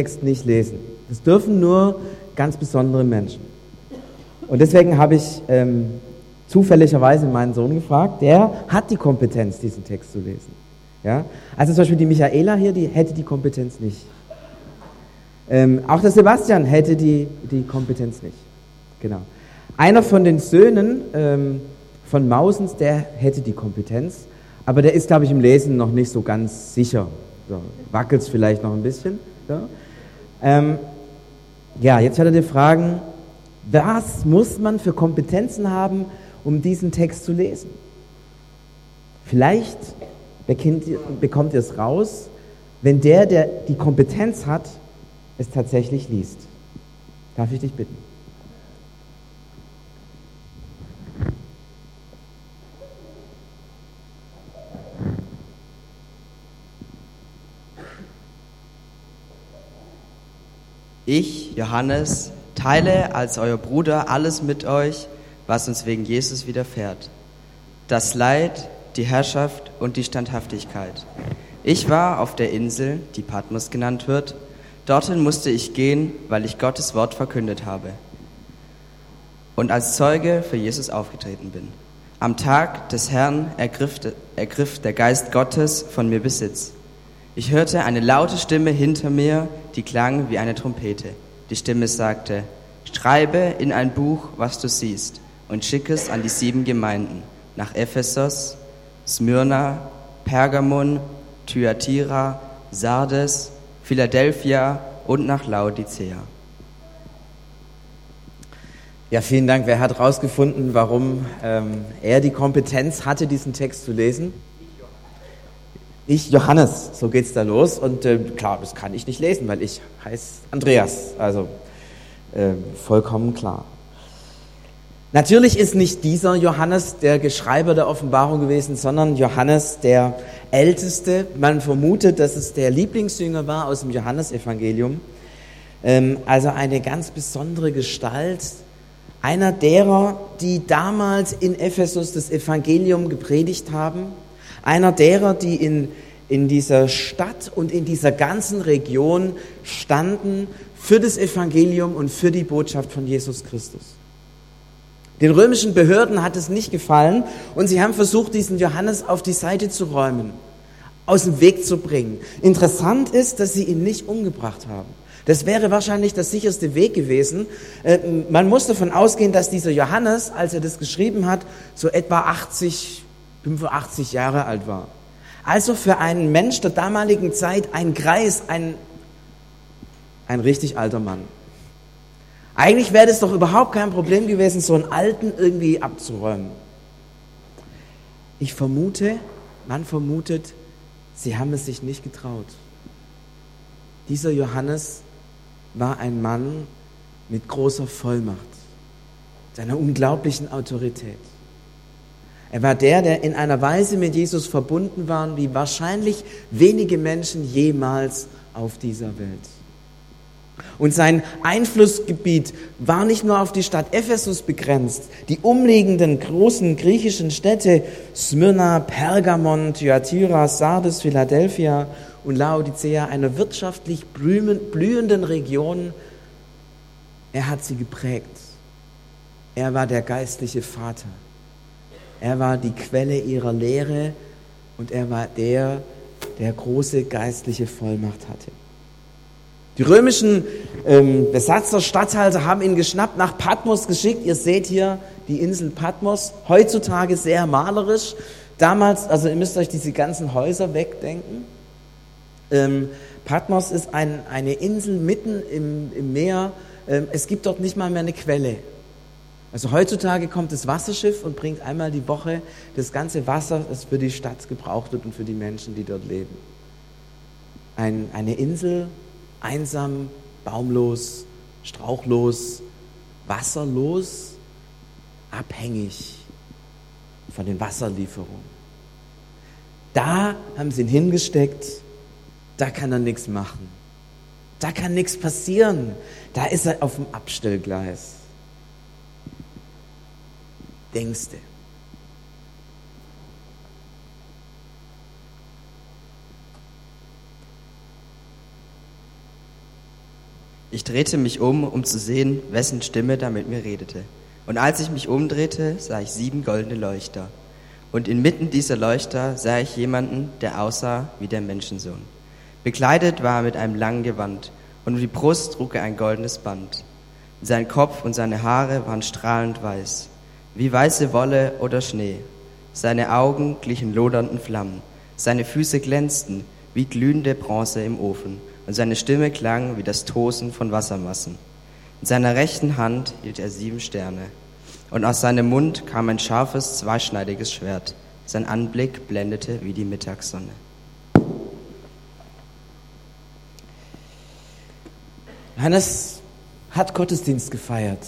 Text nicht lesen. Das dürfen nur ganz besondere Menschen. Und deswegen habe ich ähm, zufälligerweise meinen Sohn gefragt, der hat die Kompetenz, diesen Text zu lesen. Ja? Also zum Beispiel die Michaela hier, die hätte die Kompetenz nicht. Ähm, auch der Sebastian hätte die, die Kompetenz nicht. Genau. Einer von den Söhnen ähm, von Mausens, der hätte die Kompetenz, aber der ist, glaube ich, im Lesen noch nicht so ganz sicher. So, Wackelt es vielleicht noch ein bisschen. So. Ähm, ja, jetzt werde ich dir fragen, was muss man für Kompetenzen haben, um diesen Text zu lesen? Vielleicht bekommt ihr es raus, wenn der, der die Kompetenz hat, es tatsächlich liest. Darf ich dich bitten? Ich, Johannes, teile als euer Bruder alles mit euch, was uns wegen Jesus widerfährt. Das Leid, die Herrschaft und die Standhaftigkeit. Ich war auf der Insel, die Patmos genannt wird. Dorthin musste ich gehen, weil ich Gottes Wort verkündet habe und als Zeuge für Jesus aufgetreten bin. Am Tag des Herrn ergriff, ergriff der Geist Gottes von mir Besitz. Ich hörte eine laute Stimme hinter mir, die klang wie eine Trompete. Die Stimme sagte, schreibe in ein Buch, was du siehst, und schicke es an die sieben Gemeinden, nach Ephesus, Smyrna, Pergamon, Thyatira, Sardes, Philadelphia und nach Laodicea. Ja, vielen Dank. Wer hat herausgefunden, warum ähm, er die Kompetenz hatte, diesen Text zu lesen? Ich, Johannes, so geht's da los. Und äh, klar, das kann ich nicht lesen, weil ich heiße Andreas. Also äh, vollkommen klar. Natürlich ist nicht dieser Johannes der Geschreiber der Offenbarung gewesen, sondern Johannes der Älteste. Man vermutet, dass es der Lieblingsjünger war aus dem Johannesevangelium. Ähm, also eine ganz besondere Gestalt. Einer derer, die damals in Ephesus das Evangelium gepredigt haben einer derer, die in, in dieser Stadt und in dieser ganzen Region standen für das Evangelium und für die Botschaft von Jesus Christus. Den römischen Behörden hat es nicht gefallen und sie haben versucht, diesen Johannes auf die Seite zu räumen, aus dem Weg zu bringen. Interessant ist, dass sie ihn nicht umgebracht haben. Das wäre wahrscheinlich der sicherste Weg gewesen. Äh, man muss davon ausgehen, dass dieser Johannes, als er das geschrieben hat, so etwa 80, 85 Jahre alt war. Also für einen Mensch der damaligen Zeit ein Kreis, ein, ein richtig alter Mann. Eigentlich wäre das doch überhaupt kein Problem gewesen, so einen Alten irgendwie abzuräumen. Ich vermute, man vermutet, sie haben es sich nicht getraut. Dieser Johannes war ein Mann mit großer Vollmacht, seiner unglaublichen Autorität. Er war der, der in einer Weise mit Jesus verbunden war, wie wahrscheinlich wenige Menschen jemals auf dieser Welt. Und sein Einflussgebiet war nicht nur auf die Stadt Ephesus begrenzt. Die umliegenden großen griechischen Städte Smyrna, Pergamon, Thyatira, Sardes, Philadelphia und Laodicea, einer wirtschaftlich blühenden Region, er hat sie geprägt. Er war der geistliche Vater. Er war die Quelle ihrer Lehre und er war der, der große geistliche Vollmacht hatte. Die römischen ähm, Besatzer, Statthalter haben ihn geschnappt, nach Patmos geschickt. Ihr seht hier die Insel Patmos, heutzutage sehr malerisch. Damals, also ihr müsst euch diese ganzen Häuser wegdenken. Ähm, Patmos ist ein, eine Insel mitten im, im Meer. Ähm, es gibt dort nicht mal mehr eine Quelle. Also heutzutage kommt das Wasserschiff und bringt einmal die Woche das ganze Wasser, das für die Stadt gebraucht wird und für die Menschen, die dort leben. Ein, eine Insel, einsam, baumlos, strauchlos, wasserlos, abhängig von den Wasserlieferungen. Da haben sie ihn hingesteckt, da kann er nichts machen. Da kann nichts passieren. Da ist er auf dem Abstellgleis denkst? Ich drehte mich um, um zu sehen, wessen Stimme da mit mir redete. Und als ich mich umdrehte, sah ich sieben goldene Leuchter. Und inmitten dieser Leuchter sah ich jemanden, der aussah wie der Menschensohn. Bekleidet war er mit einem langen Gewand, und um die Brust trug er ein goldenes Band. Sein Kopf und seine Haare waren strahlend weiß, wie weiße Wolle oder Schnee. Seine Augen glichen lodernden Flammen, seine Füße glänzten wie glühende Bronze im Ofen, und seine Stimme klang wie das Tosen von Wassermassen. In seiner rechten Hand hielt er sieben Sterne, und aus seinem Mund kam ein scharfes, zweischneidiges Schwert. Sein Anblick blendete wie die Mittagssonne. Johannes hat Gottesdienst gefeiert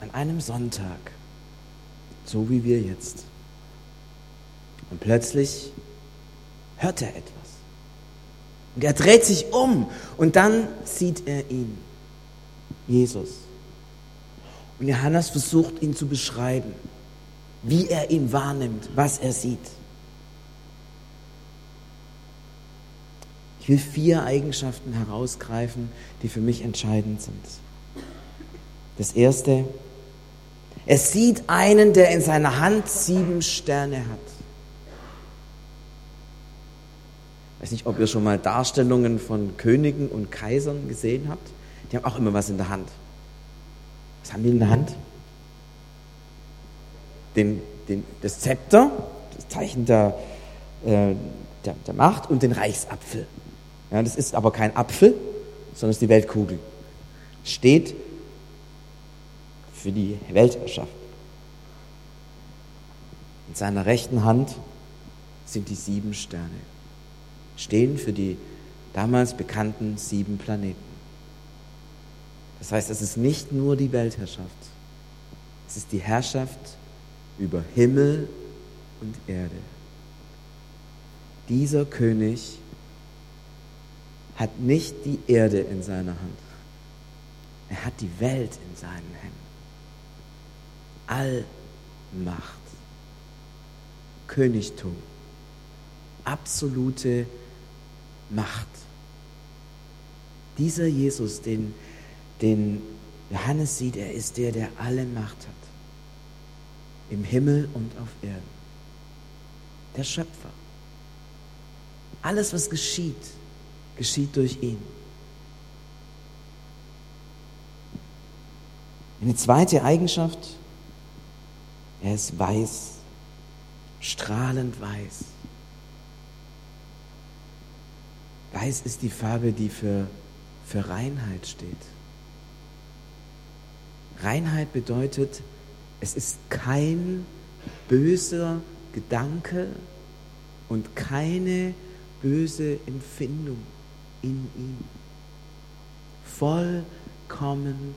an einem Sonntag, so wie wir jetzt. Und plötzlich hört er etwas. Und er dreht sich um und dann sieht er ihn, Jesus. Und Johannes versucht ihn zu beschreiben, wie er ihn wahrnimmt, was er sieht. Ich will vier Eigenschaften herausgreifen, die für mich entscheidend sind. Das erste, er sieht einen, der in seiner Hand sieben Sterne hat. Ich weiß nicht, ob ihr schon mal Darstellungen von Königen und Kaisern gesehen habt. Die haben auch immer was in der Hand. Was haben die in der Hand? Den, den, das Zepter, das Zeichen der, äh, der, der Macht und den Reichsapfel. Ja, das ist aber kein Apfel, sondern es ist die Weltkugel. Steht für die Weltherrschaft. In seiner rechten Hand sind die sieben Sterne. Stehen für die damals bekannten sieben Planeten. Das heißt, es ist nicht nur die Weltherrschaft. Es ist die Herrschaft über Himmel und Erde. Dieser König hat nicht die Erde in seiner Hand. Er hat die Welt in seinen Händen. Allmacht, Königtum, absolute Macht. Dieser Jesus, den, den Johannes sieht, er ist der, der alle Macht hat. Im Himmel und auf Erden. Der Schöpfer. Alles, was geschieht, geschieht durch ihn. Eine zweite Eigenschaft, er ist weiß, strahlend weiß. Weiß ist die Farbe, die für, für Reinheit steht. Reinheit bedeutet, es ist kein böser Gedanke und keine böse Empfindung in ihm. Vollkommen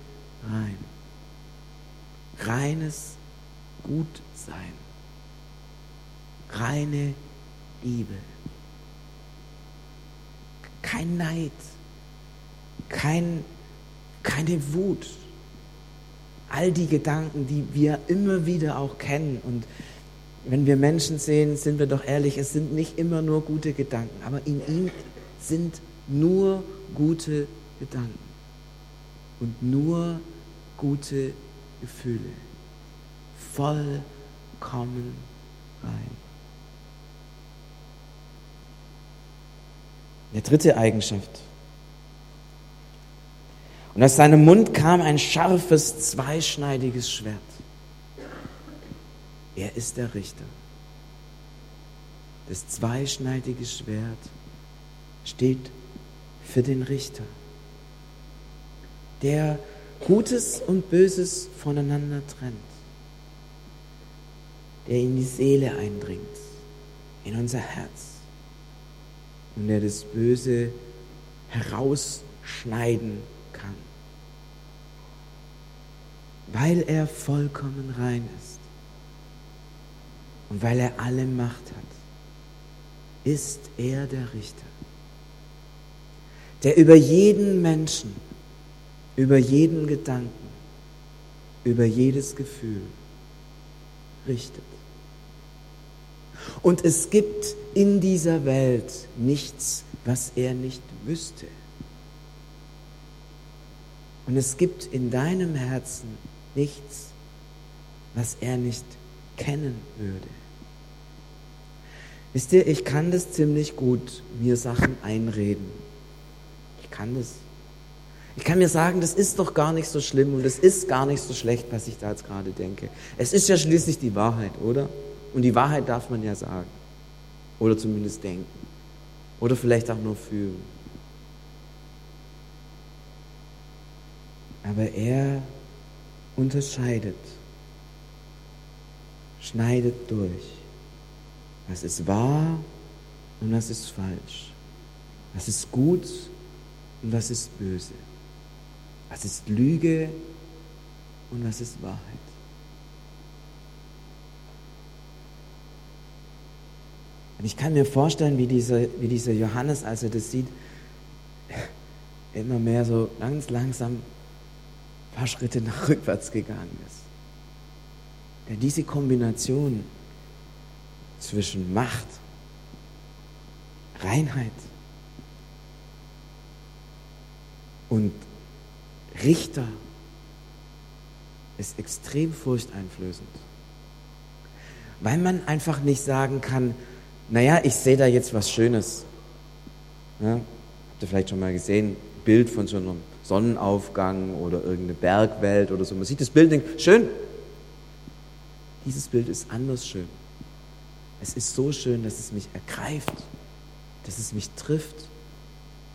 rein. Reines Gutsein. Reine Liebe. Kein Neid. Kein, keine Wut. All die Gedanken, die wir immer wieder auch kennen. Und wenn wir Menschen sehen, sind wir doch ehrlich, es sind nicht immer nur gute Gedanken, aber in ihm sind nur gute Gedanken und nur gute Gefühle. Vollkommen rein. Der dritte Eigenschaft. Und aus seinem Mund kam ein scharfes, zweischneidiges Schwert. Er ist der Richter. Das zweischneidige Schwert steht für den Richter, der Gutes und Böses voneinander trennt, der in die Seele eindringt, in unser Herz und der das Böse herausschneiden kann, weil er vollkommen rein ist und weil er alle Macht hat, ist er der Richter der über jeden Menschen, über jeden Gedanken, über jedes Gefühl richtet. Und es gibt in dieser Welt nichts, was er nicht wüsste. Und es gibt in deinem Herzen nichts, was er nicht kennen würde. Wisst ihr, ich kann das ziemlich gut, mir Sachen einreden. Ich kann das. Ich kann mir sagen, das ist doch gar nicht so schlimm und es ist gar nicht so schlecht, was ich da jetzt gerade denke. Es ist ja schließlich die Wahrheit, oder? Und die Wahrheit darf man ja sagen. Oder zumindest denken. Oder vielleicht auch nur fühlen. Aber er unterscheidet, schneidet durch. Was ist wahr und was ist falsch? Was ist gut und was ist böse? Was ist Lüge und was ist Wahrheit? Und ich kann mir vorstellen, wie dieser, wie dieser Johannes, als er das sieht, immer mehr so ganz langsam ein paar Schritte nach rückwärts gegangen ist. Denn diese Kombination zwischen Macht, Reinheit und Richter ist extrem furchteinflößend. Weil man einfach nicht sagen kann, naja, ich sehe da jetzt was Schönes. Ja, habt ihr vielleicht schon mal gesehen, Bild von so einem Sonnenaufgang oder irgendeine Bergwelt oder so. Man sieht das Bild und denkt, schön. Dieses Bild ist anders schön. Es ist so schön, dass es mich ergreift, dass es mich trifft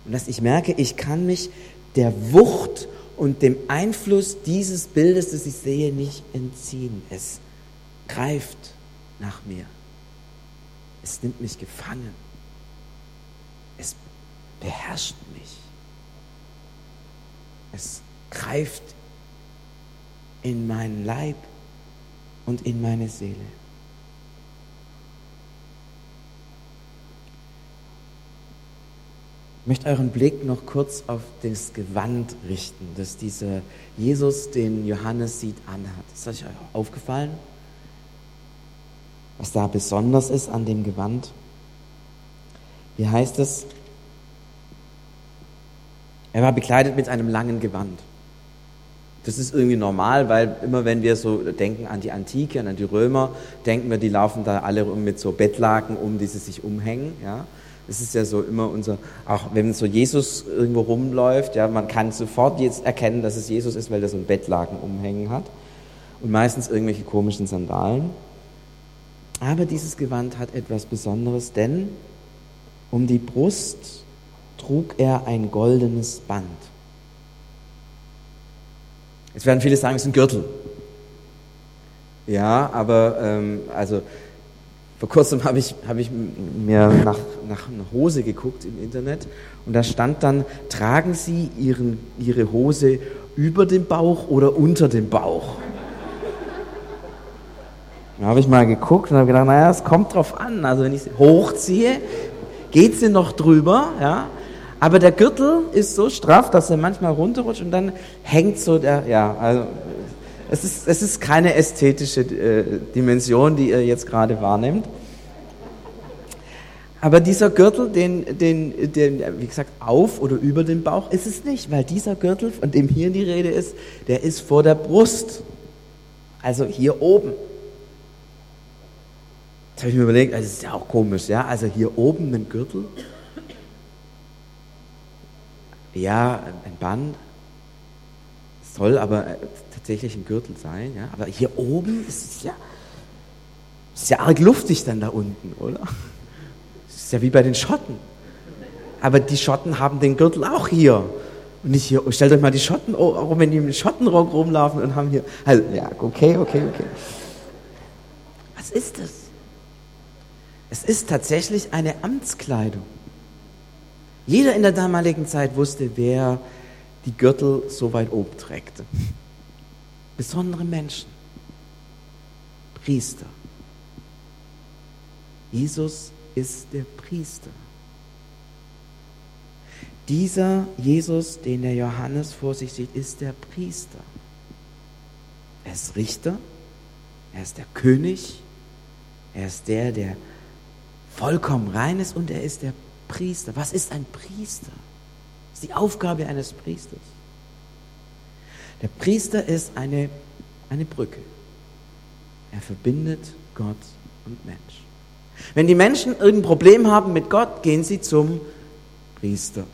und dass ich merke, ich kann mich der Wucht und dem Einfluss dieses Bildes, das ich sehe, nicht entziehen. Es greift nach mir. Es nimmt mich gefangen. Es beherrscht mich. Es greift in meinen Leib und in meine Seele. Ich möchte euren Blick noch kurz auf das Gewand richten, das dieser Jesus, den Johannes sieht, anhat. Ist euch aufgefallen, was da besonders ist an dem Gewand? Wie heißt es? Er war bekleidet mit einem langen Gewand. Das ist irgendwie normal, weil immer wenn wir so denken an die Antike, an die Römer, denken wir, die laufen da alle mit so Bettlaken um, die sie sich umhängen. Ja? Das ist ja so immer unser, auch wenn so Jesus irgendwo rumläuft, ja, man kann sofort jetzt erkennen, dass es Jesus ist, weil er so ein Bettlaken umhängen hat. Und meistens irgendwelche komischen Sandalen. Aber dieses Gewand hat etwas Besonderes, denn um die Brust trug er ein goldenes Band. Jetzt werden viele sagen, es ist ein Gürtel. Ja, aber ähm, also vor kurzem habe ich, hab ich mir nach, nach einer Hose geguckt im Internet und da stand dann, tragen Sie ihren, Ihre Hose über dem Bauch oder unter dem Bauch? Da habe ich mal geguckt und habe gedacht, naja, es kommt drauf an. Also wenn ich sie hochziehe, geht sie noch drüber, ja. Aber der Gürtel ist so straff, dass er manchmal runterrutscht und dann hängt so der, ja, also es ist, es ist keine ästhetische äh, Dimension, die ihr jetzt gerade wahrnehmt. Aber dieser Gürtel, den, den, den, wie gesagt, auf oder über dem Bauch ist es nicht, weil dieser Gürtel, von dem hier die Rede ist, der ist vor der Brust. Also hier oben. Jetzt habe ich mir überlegt, also das ist ja auch komisch, ja? Also hier oben ein Gürtel. Ja, ein Band. Soll aber tatsächlich ein Gürtel sein, ja. Aber hier oben ist es ja, ist ja arg luftig dann da unten, oder? Das ist ja wie bei den Schotten. Aber die Schotten haben den Gürtel auch hier. Und nicht hier, stellt euch mal die Schotten, auch wenn die im Schottenrock rumlaufen und haben hier, also, ja, okay, okay, okay. Was ist das? Es ist tatsächlich eine Amtskleidung. Jeder in der damaligen Zeit wusste, wer die Gürtel so weit oben trägt besondere Menschen, Priester. Jesus ist der Priester. Dieser Jesus, den der Johannes vor sich sieht, ist der Priester. Er ist Richter, er ist der König, er ist der, der vollkommen rein ist und er ist der Priester. Was ist ein Priester? Das ist die Aufgabe eines Priesters. Der Priester ist eine, eine Brücke. Er verbindet Gott und Mensch. Wenn die Menschen irgendein Problem haben mit Gott, gehen sie zum Priester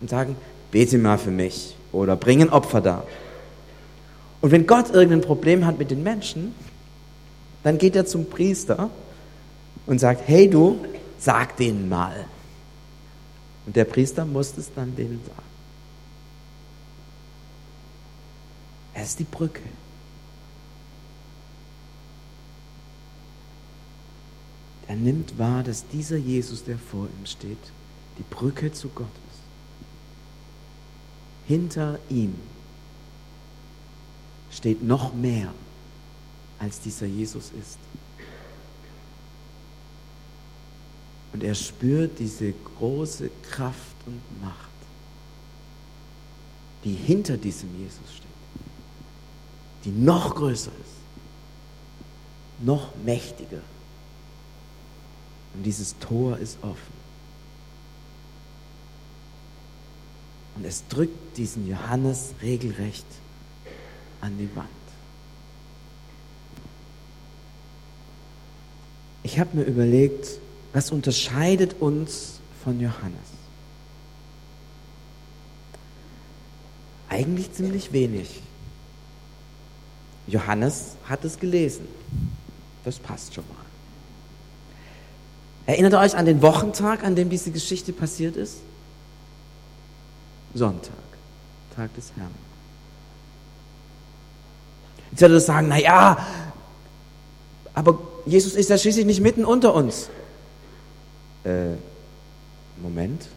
und sagen, bete mal für mich oder bringen Opfer dar. Und wenn Gott irgendein Problem hat mit den Menschen, dann geht er zum Priester und sagt, hey du, sag denen mal. Und der Priester muss es dann denen sagen. Er ist die Brücke. Er nimmt wahr, dass dieser Jesus, der vor ihm steht, die Brücke zu Gott ist. Hinter ihm steht noch mehr, als dieser Jesus ist. Und er spürt diese große Kraft und Macht, die hinter diesem Jesus steht, die noch größer ist, noch mächtiger. Und dieses Tor ist offen. Und es drückt diesen Johannes regelrecht an die Wand. Ich habe mir überlegt, was unterscheidet uns von Johannes? Eigentlich ziemlich wenig. Johannes hat es gelesen. Das passt schon mal. Erinnert ihr euch an den Wochentag, an dem diese Geschichte passiert ist? Sonntag, Tag des Herrn. Jetzt werdet ihr sagen, na ja, aber Jesus ist ja schließlich nicht mitten unter uns. Äh, Moment.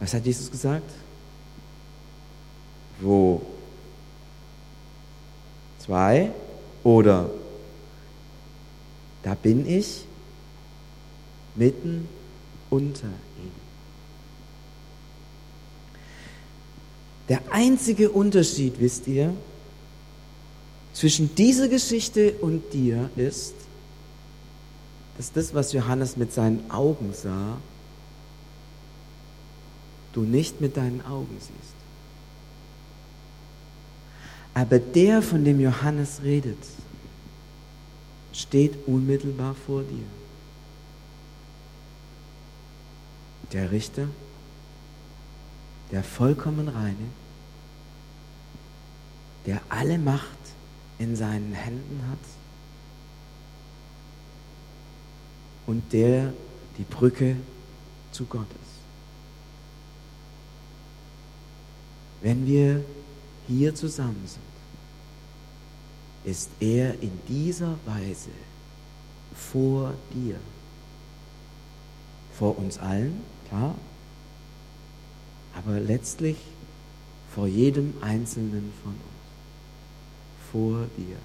Was hat Jesus gesagt? Wo zwei oder da bin ich mitten unter ihnen. Der einzige Unterschied, wisst ihr, zwischen dieser Geschichte und dir ist, dass das, was Johannes mit seinen Augen sah, du nicht mit deinen Augen siehst. Aber der, von dem Johannes redet, steht unmittelbar vor dir. Der Richter, der vollkommen reine, der alle Macht in seinen Händen hat und der die Brücke zu Gott ist. Wenn wir hier zusammen sind, ist er in dieser Weise vor dir. Vor uns allen, klar, aber letztlich vor jedem Einzelnen von uns. Vor dir.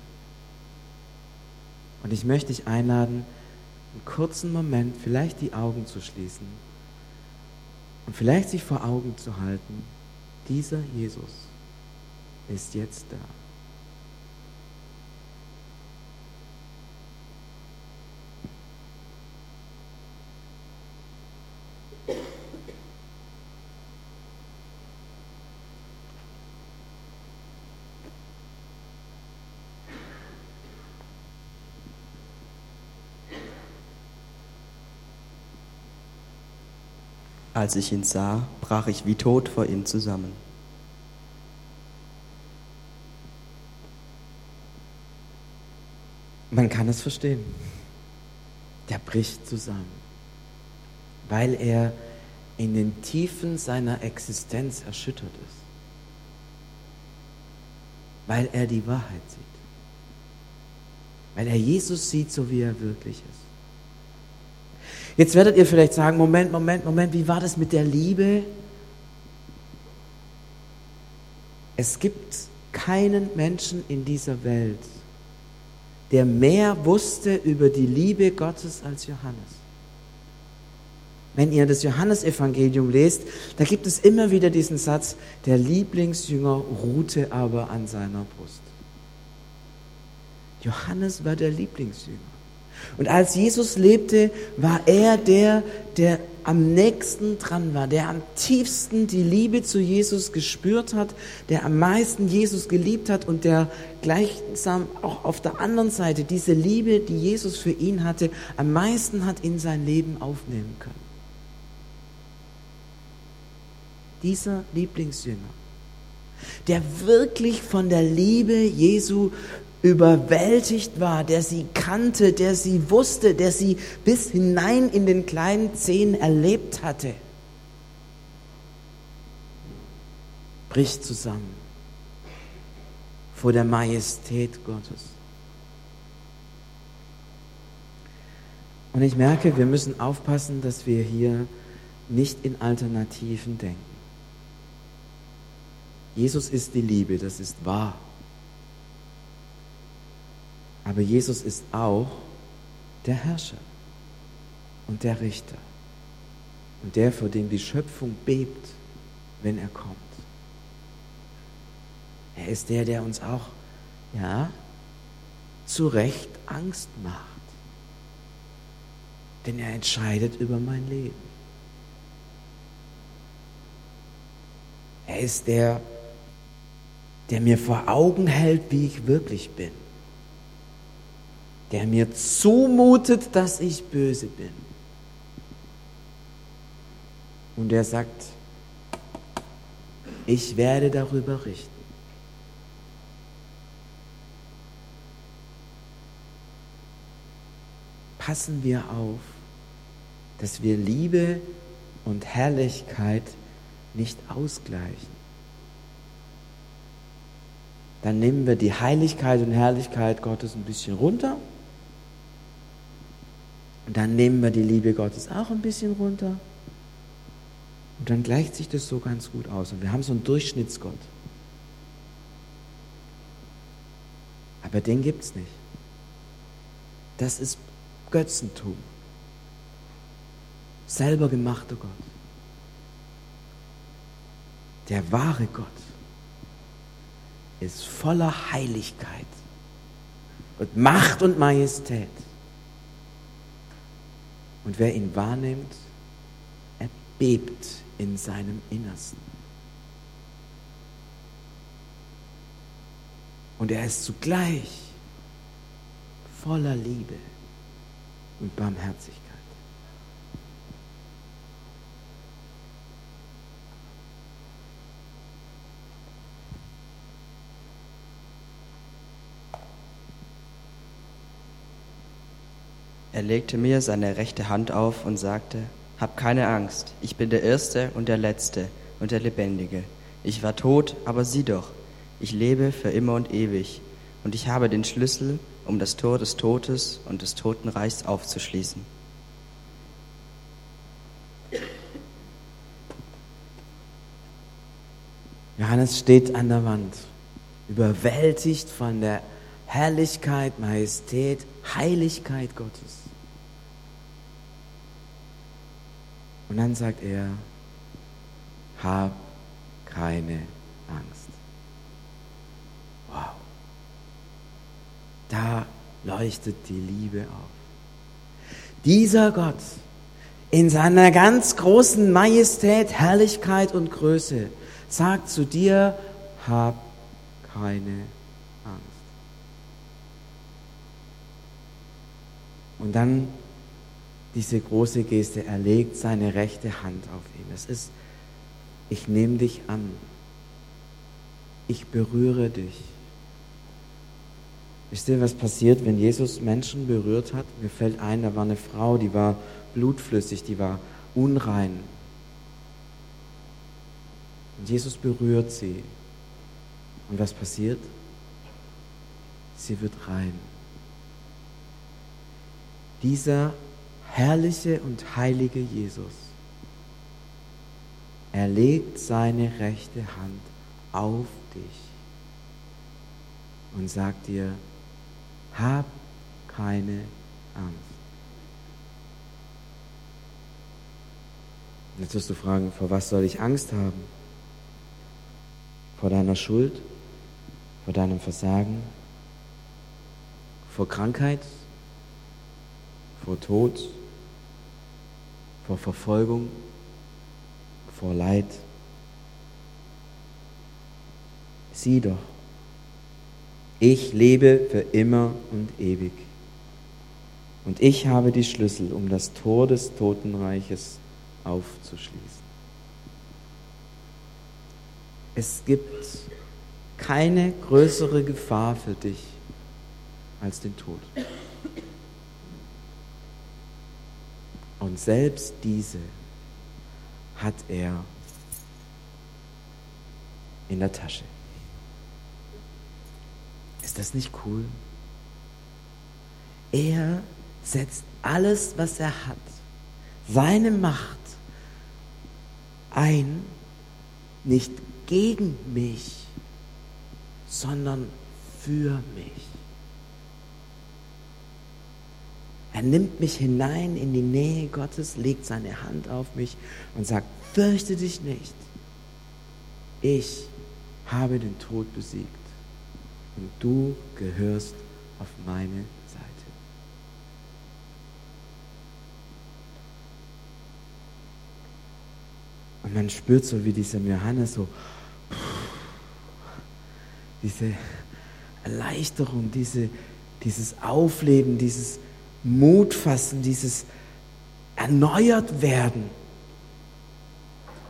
Und ich möchte dich einladen, einen kurzen Moment vielleicht die Augen zu schließen und vielleicht sich vor Augen zu halten, dieser Jesus ist jetzt da. Als ich ihn sah, brach ich wie tot vor ihm zusammen. Man kann es verstehen. Der bricht zusammen, weil er in den Tiefen seiner Existenz erschüttert ist, weil er die Wahrheit sieht, weil er Jesus sieht, so wie er wirklich ist. Jetzt werdet ihr vielleicht sagen, Moment, Moment, Moment, wie war das mit der Liebe? Es gibt keinen Menschen in dieser Welt, der mehr wusste über die Liebe Gottes als Johannes. Wenn ihr das Johannesevangelium lest, da gibt es immer wieder diesen Satz, der Lieblingsjünger ruhte aber an seiner Brust. Johannes war der Lieblingsjünger. Und als Jesus lebte, war er der, der am nächsten dran war, der am tiefsten die Liebe zu Jesus gespürt hat, der am meisten Jesus geliebt hat und der gleichsam auch auf der anderen Seite diese Liebe, die Jesus für ihn hatte, am meisten hat in sein Leben aufnehmen können. Dieser Lieblingsjünger, der wirklich von der Liebe Jesu überwältigt war, der sie kannte, der sie wusste, der sie bis hinein in den kleinen Zehen erlebt hatte, bricht zusammen vor der Majestät Gottes. Und ich merke, wir müssen aufpassen, dass wir hier nicht in Alternativen denken. Jesus ist die Liebe, das ist wahr. Aber Jesus ist auch der Herrscher und der Richter und der, vor dem die Schöpfung bebt, wenn er kommt. Er ist der, der uns auch, ja, zu Recht Angst macht. Denn er entscheidet über mein Leben. Er ist der, der mir vor Augen hält, wie ich wirklich bin der mir zumutet, dass ich böse bin. Und er sagt, ich werde darüber richten. Passen wir auf, dass wir Liebe und Herrlichkeit nicht ausgleichen. Dann nehmen wir die Heiligkeit und Herrlichkeit Gottes ein bisschen runter und dann nehmen wir die Liebe Gottes auch ein bisschen runter. Und dann gleicht sich das so ganz gut aus. Und wir haben so einen Durchschnittsgott. Aber den gibt es nicht. Das ist Götzentum. Selber gemachter Gott. Der wahre Gott ist voller Heiligkeit und Macht und Majestät. Und wer ihn wahrnimmt, er bebt in seinem Innersten. Und er ist zugleich voller Liebe und Barmherzigkeit. Er legte mir seine rechte Hand auf und sagte, Hab keine Angst, ich bin der Erste und der Letzte und der Lebendige. Ich war tot, aber sieh doch, ich lebe für immer und ewig, und ich habe den Schlüssel, um das Tor des Todes und des Totenreichs aufzuschließen. Johannes steht an der Wand, überwältigt von der Herrlichkeit, Majestät, Heiligkeit Gottes. Und dann sagt er, hab keine Angst. Wow. Da leuchtet die Liebe auf. Dieser Gott in seiner ganz großen Majestät, Herrlichkeit und Größe sagt zu dir, hab keine Angst. Und dann diese große Geste. Er legt seine rechte Hand auf ihn. Es ist, ich nehme dich an. Ich berühre dich. Wisst ihr, was passiert, wenn Jesus Menschen berührt hat? Mir fällt ein, da war eine Frau, die war blutflüssig, die war unrein. Und Jesus berührt sie. Und was passiert? Sie wird rein. Dieser herrliche und heilige Jesus. Er legt seine rechte Hand auf dich und sagt dir, hab keine Angst. Jetzt wirst du fragen, vor was soll ich Angst haben? Vor deiner Schuld? Vor deinem Versagen? Vor Krankheit? Vor Tod? Vor Verfolgung, vor Leid. Sieh doch, ich lebe für immer und ewig. Und ich habe die Schlüssel, um das Tor des Totenreiches aufzuschließen. Es gibt keine größere Gefahr für dich als den Tod. Und selbst diese hat er in der Tasche. Ist das nicht cool? Er setzt alles, was er hat, seine Macht ein, nicht gegen mich, sondern für mich. Er nimmt mich hinein in die Nähe Gottes, legt seine Hand auf mich und sagt, fürchte dich nicht. Ich habe den Tod besiegt und du gehörst auf meine Seite. Und man spürt so, wie dieser Johannes so, diese Erleichterung, diese, dieses Aufleben, dieses Mutfassen, dieses erneuert werden,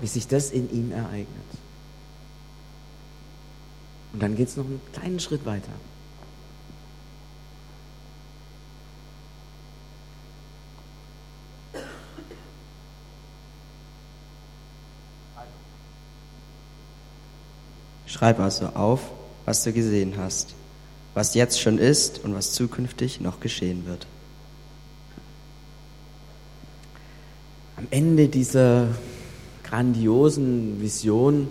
wie sich das in ihm ereignet. Und dann geht es noch einen kleinen Schritt weiter. Schreib also auf, was du gesehen hast, was jetzt schon ist und was zukünftig noch geschehen wird. Am Ende dieser grandiosen Vision,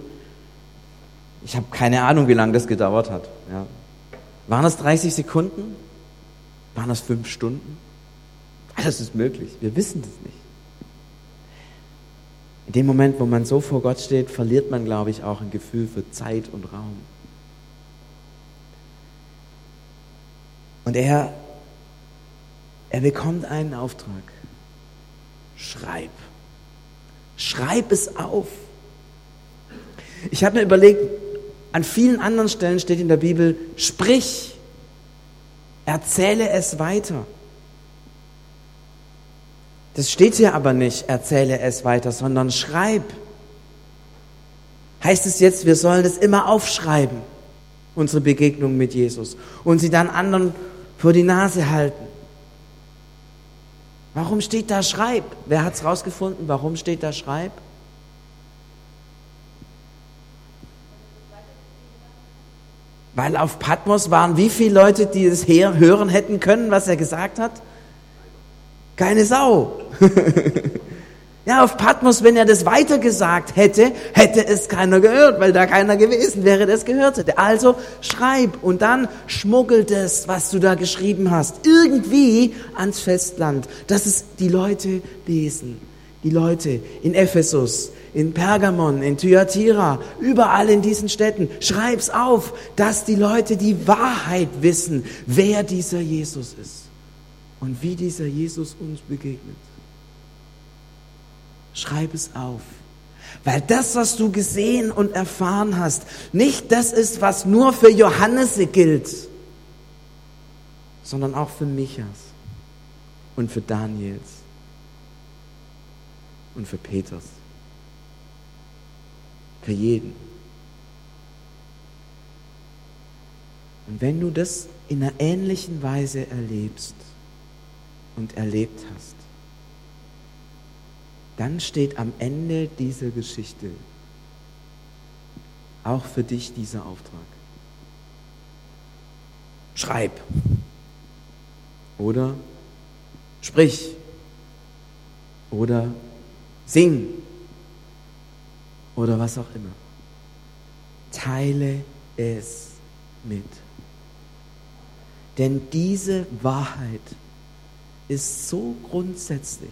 ich habe keine Ahnung, wie lange das gedauert hat. Ja. Waren es 30 Sekunden? Waren es fünf Stunden? Alles ist möglich. Wir wissen das nicht. In dem Moment, wo man so vor Gott steht, verliert man, glaube ich, auch ein Gefühl für Zeit und Raum. Und er, er bekommt einen Auftrag. Schreib. Schreib es auf. Ich habe mir überlegt, an vielen anderen Stellen steht in der Bibel, sprich, erzähle es weiter. Das steht hier aber nicht, erzähle es weiter, sondern schreib. Heißt es jetzt, wir sollen es immer aufschreiben, unsere Begegnung mit Jesus, und sie dann anderen vor die Nase halten. Warum steht da Schreib? Wer hat es rausgefunden? Warum steht da Schreib? Weil auf Patmos waren wie viele Leute, die es hören hätten können, was er gesagt hat? Keine Sau. Ja, auf Patmos, wenn er das weitergesagt hätte, hätte es keiner gehört, weil da keiner gewesen wäre, der es gehört hätte. Also schreib und dann schmuggelt es, was du da geschrieben hast, irgendwie ans Festland, dass es die Leute lesen. Die Leute in Ephesus, in Pergamon, in Thyatira, überall in diesen Städten. Schreib's auf, dass die Leute die Wahrheit wissen, wer dieser Jesus ist und wie dieser Jesus uns begegnet. Schreib es auf. Weil das, was du gesehen und erfahren hast, nicht das ist, was nur für Johannese gilt, sondern auch für Michas und für Daniels und für Peters. Für jeden. Und wenn du das in einer ähnlichen Weise erlebst und erlebt hast, dann steht am Ende dieser Geschichte auch für dich dieser Auftrag. Schreib oder sprich oder sing oder was auch immer. Teile es mit. Denn diese Wahrheit ist so grundsätzlich,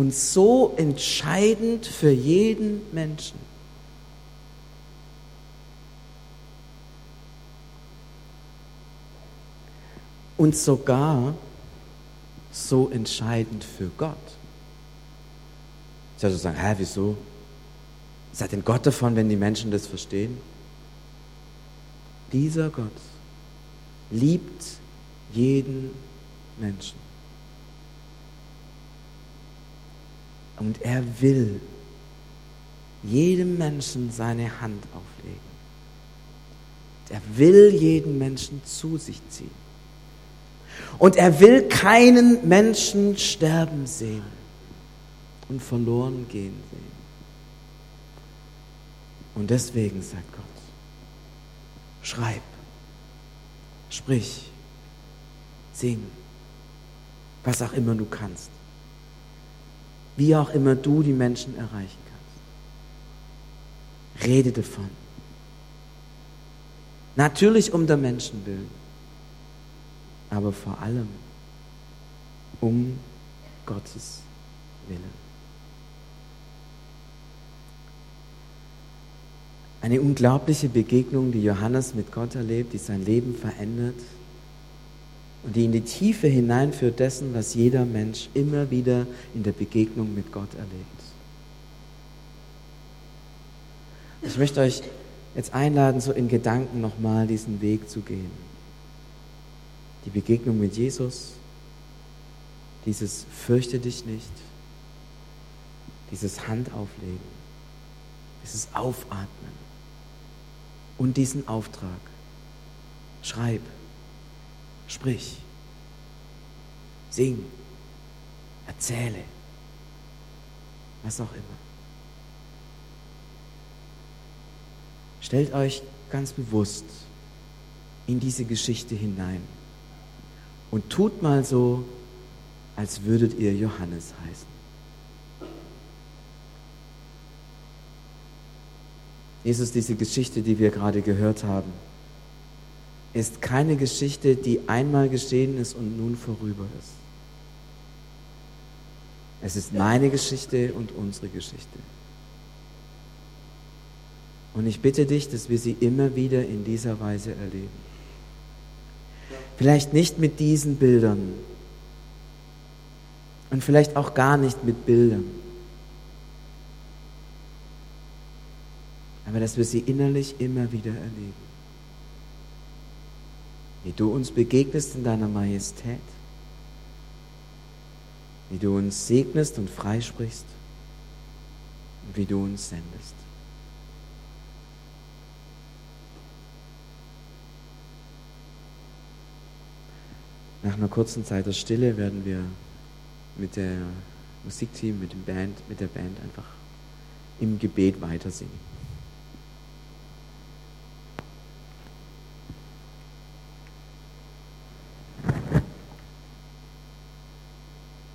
und so entscheidend für jeden Menschen. Und sogar so entscheidend für Gott. Ich würde sagen, hä, wieso? Hat denn Gott davon, wenn die Menschen das verstehen? Dieser Gott liebt jeden Menschen. Und er will jedem Menschen seine Hand auflegen. Er will jeden Menschen zu sich ziehen. Und er will keinen Menschen sterben sehen und verloren gehen sehen. Und deswegen sagt Gott, schreib, sprich, sing, was auch immer du kannst, wie auch immer du die Menschen erreichen kannst. Rede davon. Natürlich um der Menschen willen, aber vor allem um Gottes Willen. Eine unglaubliche Begegnung, die Johannes mit Gott erlebt, die sein Leben verändert und die in die Tiefe hineinführt dessen, was jeder Mensch immer wieder in der Begegnung mit Gott erlebt. Ich möchte euch jetzt einladen, so in Gedanken nochmal diesen Weg zu gehen. Die Begegnung mit Jesus, dieses Fürchte dich nicht, dieses Handauflegen, dieses Aufatmen und diesen Auftrag. Schreib, sprich, sing, erzähle, was auch immer. Stellt euch ganz bewusst in diese Geschichte hinein und tut mal so, als würdet ihr Johannes heißen. Jesus, diese Geschichte, die wir gerade gehört haben, ist keine Geschichte, die einmal geschehen ist und nun vorüber ist. Es ist meine Geschichte und unsere Geschichte. Und ich bitte dich, dass wir sie immer wieder in dieser Weise erleben. Vielleicht nicht mit diesen Bildern und vielleicht auch gar nicht mit Bildern. aber dass wir sie innerlich immer wieder erleben. Wie du uns begegnest in deiner Majestät, wie du uns segnest und freisprichst und wie du uns sendest. Nach einer kurzen Zeit der Stille werden wir mit der Musikteam, mit dem Band, mit der Band einfach im Gebet weitersingen.